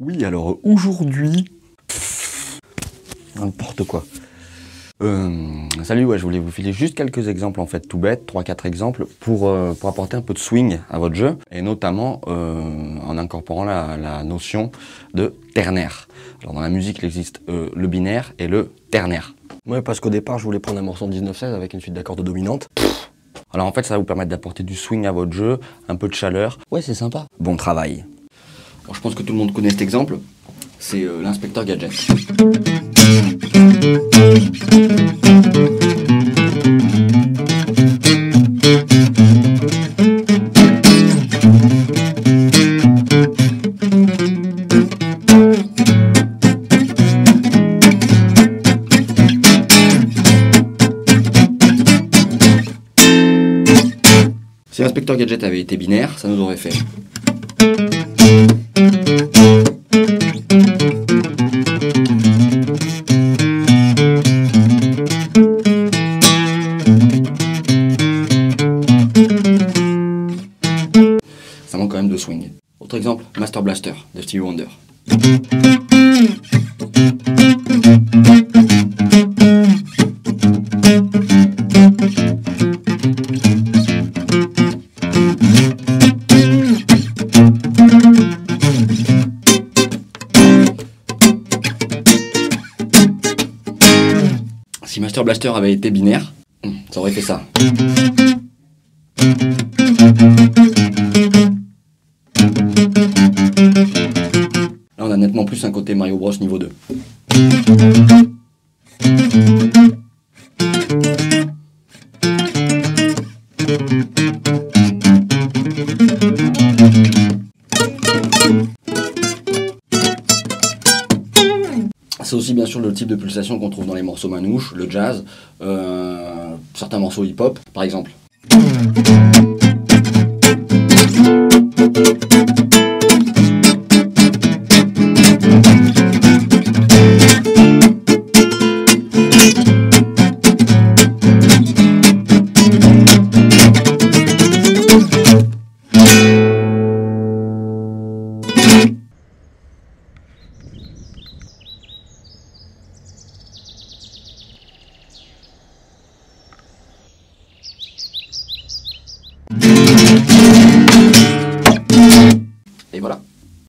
Oui, alors aujourd'hui. N'importe quoi. Euh, salut, ouais, je voulais vous filer juste quelques exemples en fait tout bêtes, 3-4 exemples, pour, euh, pour apporter un peu de swing à votre jeu, et notamment euh, en incorporant la, la notion de ternaire. Alors dans la musique, il existe le binaire et le ternaire. Ouais, parce qu'au départ, je voulais prendre un morceau en 19-16 avec une suite d'accords de dominante. Alors en fait, ça va vous permettre d'apporter du swing à votre jeu, un peu de chaleur. Ouais, c'est sympa. Bon travail. Je pense que tout le monde connaît cet exemple. C'est euh, l'inspecteur Gadget. Si l'inspecteur Gadget avait été binaire, ça nous aurait fait. Ça manque quand même de swing. Autre exemple, Master Blaster de Stevie Wonder. Si Master Blaster avait été binaire, hmm, ça aurait fait ça. Un côté Mario Bros niveau 2. C'est aussi bien sûr le type de pulsation qu'on trouve dans les morceaux manouches, le jazz, euh, certains morceaux hip-hop par exemple.